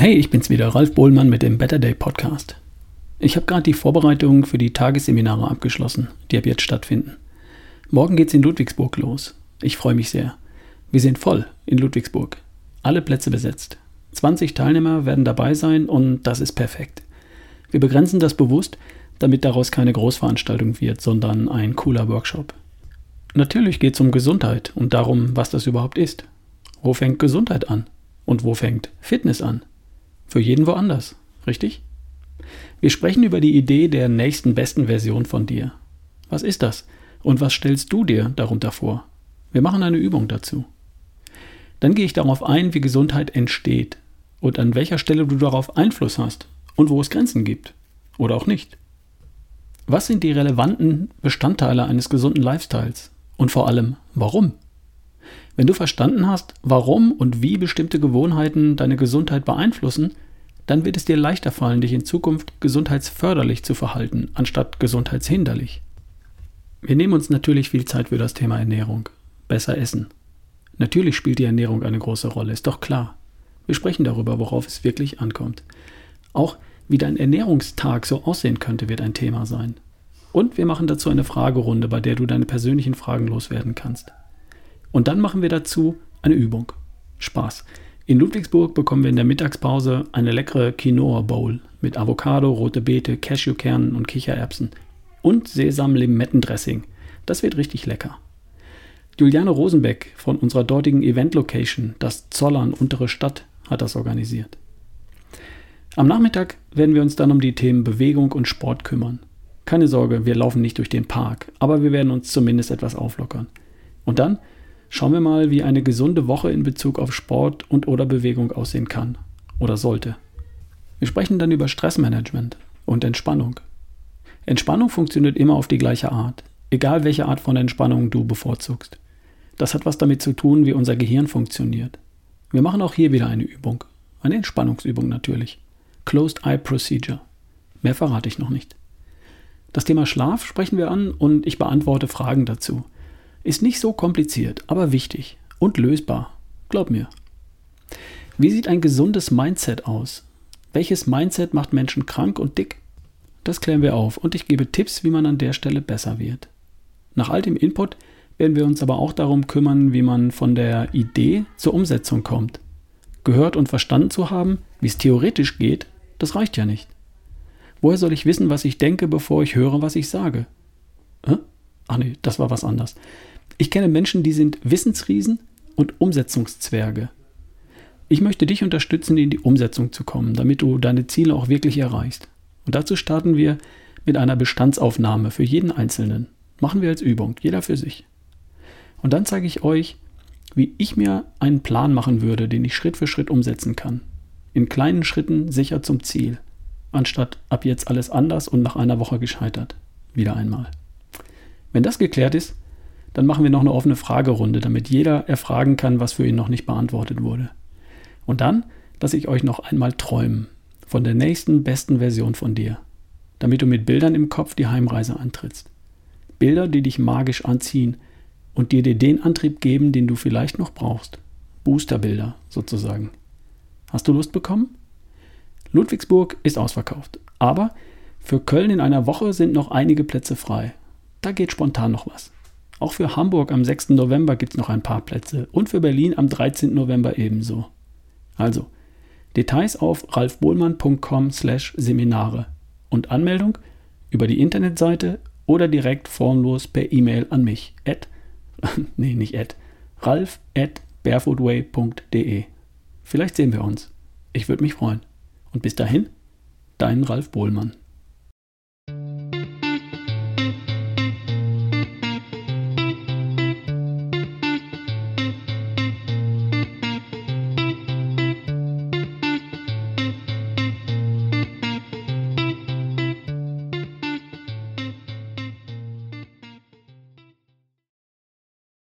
Hey, ich bin's wieder, Ralf Bohlmann mit dem Better Day Podcast. Ich habe gerade die Vorbereitung für die Tagesseminare abgeschlossen, die ab jetzt stattfinden. Morgen geht's in Ludwigsburg los. Ich freue mich sehr. Wir sind voll in Ludwigsburg. Alle Plätze besetzt. 20 Teilnehmer werden dabei sein und das ist perfekt. Wir begrenzen das bewusst, damit daraus keine Großveranstaltung wird, sondern ein cooler Workshop. Natürlich geht es um Gesundheit und darum, was das überhaupt ist. Wo fängt Gesundheit an? Und wo fängt Fitness an? Für jeden woanders, richtig? Wir sprechen über die Idee der nächsten besten Version von dir. Was ist das? Und was stellst du dir darunter vor? Wir machen eine Übung dazu. Dann gehe ich darauf ein, wie Gesundheit entsteht und an welcher Stelle du darauf Einfluss hast und wo es Grenzen gibt oder auch nicht. Was sind die relevanten Bestandteile eines gesunden Lifestyles und vor allem warum? Wenn du verstanden hast, warum und wie bestimmte Gewohnheiten deine Gesundheit beeinflussen, dann wird es dir leichter fallen, dich in Zukunft gesundheitsförderlich zu verhalten, anstatt gesundheitshinderlich. Wir nehmen uns natürlich viel Zeit für das Thema Ernährung. Besser essen. Natürlich spielt die Ernährung eine große Rolle, ist doch klar. Wir sprechen darüber, worauf es wirklich ankommt. Auch wie dein Ernährungstag so aussehen könnte, wird ein Thema sein. Und wir machen dazu eine Fragerunde, bei der du deine persönlichen Fragen loswerden kannst. Und dann machen wir dazu eine Übung. Spaß. In Ludwigsburg bekommen wir in der Mittagspause eine leckere Quinoa Bowl mit Avocado, rote Beete, Cashewkernen und Kichererbsen und Sesam-Limettendressing. Das wird richtig lecker. Juliane Rosenbeck von unserer dortigen Event-Location, das Zollern Untere Stadt, hat das organisiert. Am Nachmittag werden wir uns dann um die Themen Bewegung und Sport kümmern. Keine Sorge, wir laufen nicht durch den Park, aber wir werden uns zumindest etwas auflockern. Und dann Schauen wir mal, wie eine gesunde Woche in Bezug auf Sport und oder Bewegung aussehen kann oder sollte. Wir sprechen dann über Stressmanagement und Entspannung. Entspannung funktioniert immer auf die gleiche Art, egal welche Art von Entspannung du bevorzugst. Das hat was damit zu tun, wie unser Gehirn funktioniert. Wir machen auch hier wieder eine Übung. Eine Entspannungsübung natürlich. Closed Eye Procedure. Mehr verrate ich noch nicht. Das Thema Schlaf sprechen wir an und ich beantworte Fragen dazu. Ist nicht so kompliziert, aber wichtig und lösbar. Glaub mir. Wie sieht ein gesundes Mindset aus? Welches Mindset macht Menschen krank und dick? Das klären wir auf und ich gebe Tipps, wie man an der Stelle besser wird. Nach all dem Input werden wir uns aber auch darum kümmern, wie man von der Idee zur Umsetzung kommt. Gehört und verstanden zu haben, wie es theoretisch geht, das reicht ja nicht. Woher soll ich wissen, was ich denke, bevor ich höre, was ich sage? Äh? Ach nee, das war was anderes. Ich kenne Menschen, die sind Wissensriesen und Umsetzungszwerge. Ich möchte dich unterstützen, in die Umsetzung zu kommen, damit du deine Ziele auch wirklich erreichst. Und dazu starten wir mit einer Bestandsaufnahme für jeden Einzelnen. Machen wir als Übung, jeder für sich. Und dann zeige ich euch, wie ich mir einen Plan machen würde, den ich Schritt für Schritt umsetzen kann. In kleinen Schritten sicher zum Ziel, anstatt ab jetzt alles anders und nach einer Woche gescheitert. Wieder einmal. Wenn das geklärt ist, dann machen wir noch eine offene Fragerunde, damit jeder erfragen kann, was für ihn noch nicht beantwortet wurde. Und dann lasse ich euch noch einmal träumen von der nächsten besten Version von dir, damit du mit Bildern im Kopf die Heimreise antrittst. Bilder, die dich magisch anziehen und dir den Antrieb geben, den du vielleicht noch brauchst. Boosterbilder sozusagen. Hast du Lust bekommen? Ludwigsburg ist ausverkauft, aber für Köln in einer Woche sind noch einige Plätze frei. Da geht spontan noch was. Auch für Hamburg am 6. November gibt es noch ein paar Plätze und für Berlin am 13. November ebenso. Also, Details auf ralfbohlmann.com/seminare und Anmeldung über die Internetseite oder direkt formlos per E-Mail an mich. At, nee, nicht at, ralf at barefootway.de. Vielleicht sehen wir uns. Ich würde mich freuen. Und bis dahin, dein Ralf Bohlmann.